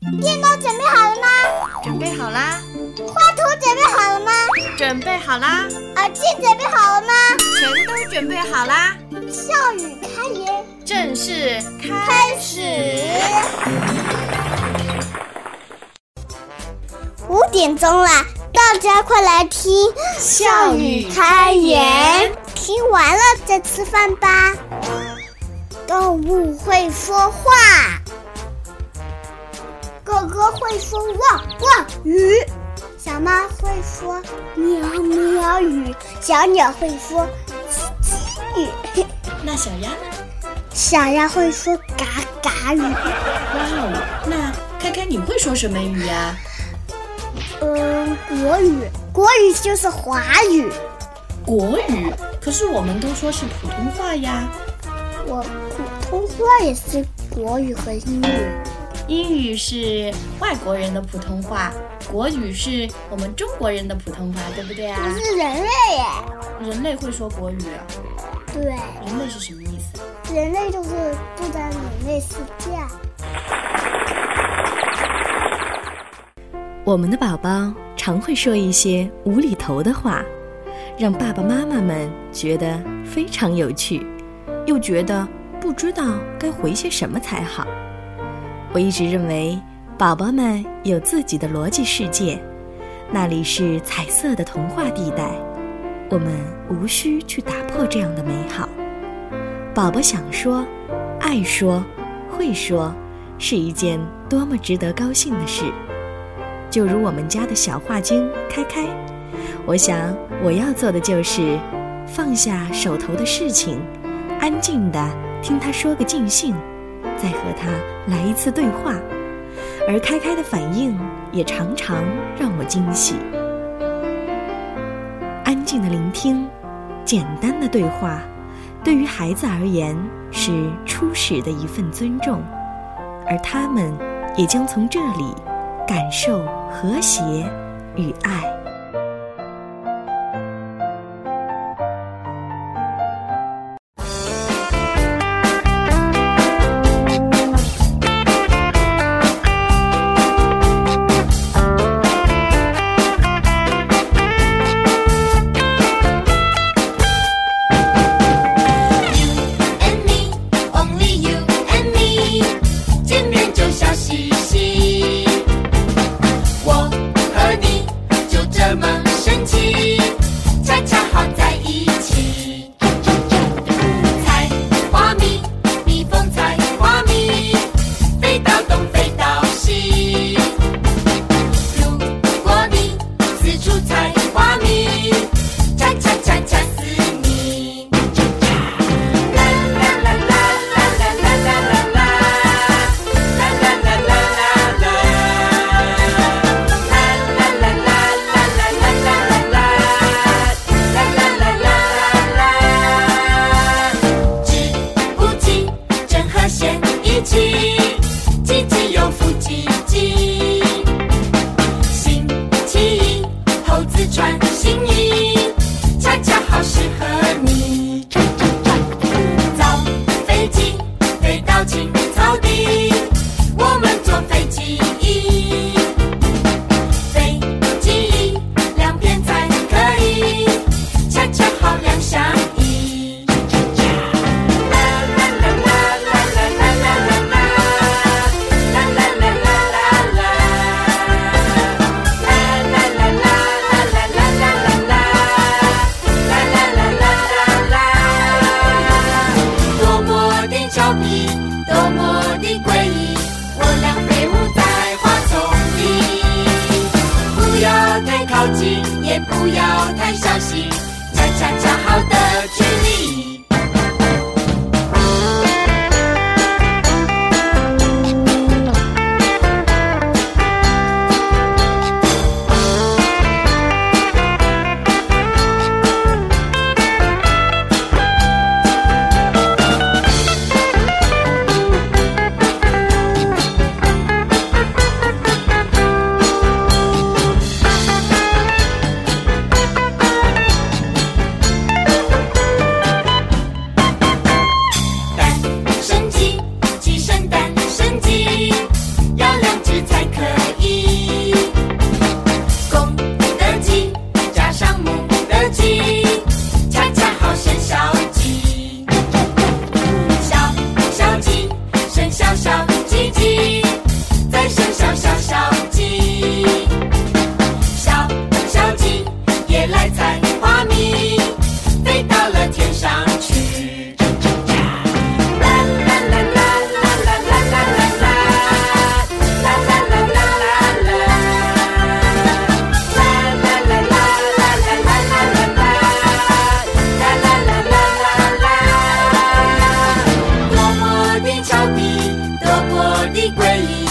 电脑准备好了吗？准备好啦。画图准备好了吗？准备好啦。耳机准备好了吗？全都准备好啦。笑语开言，正式开始。五点钟了，大家快来听笑语开言。听完了再吃饭吧。动物会说话，哥哥会说汪汪语，小猫会说喵喵语，小鸟会说叽叽语。那小鸭呢？小鸭会说嘎嘎语。哇哦，那开开你会说什么语呀？嗯，国语，国语就是华语。国语，可是我们都说是普通话呀。我普通话也是国语和英语。英语是外国人的普通话，国语是我们中国人的普通话，对不对啊？我是人类耶。人类会说国语啊？对。人类是什么意思？人类就是住在人类世界。我们的宝宝常会说一些无厘头的话。让爸爸妈妈们觉得非常有趣，又觉得不知道该回些什么才好。我一直认为，宝宝们有自己的逻辑世界，那里是彩色的童话地带，我们无需去打破这样的美好。宝宝想说、爱说、会说，是一件多么值得高兴的事。就如我们家的小画精开开。我想，我要做的就是放下手头的事情，安静的听他说个尽兴，再和他来一次对话。而开开的反应也常常让我惊喜。安静的聆听，简单的对话，对于孩子而言是初始的一份尊重，而他们也将从这里感受和谐与爱。起，唧唧有福唧唧。不要太傻。桥底多过的归异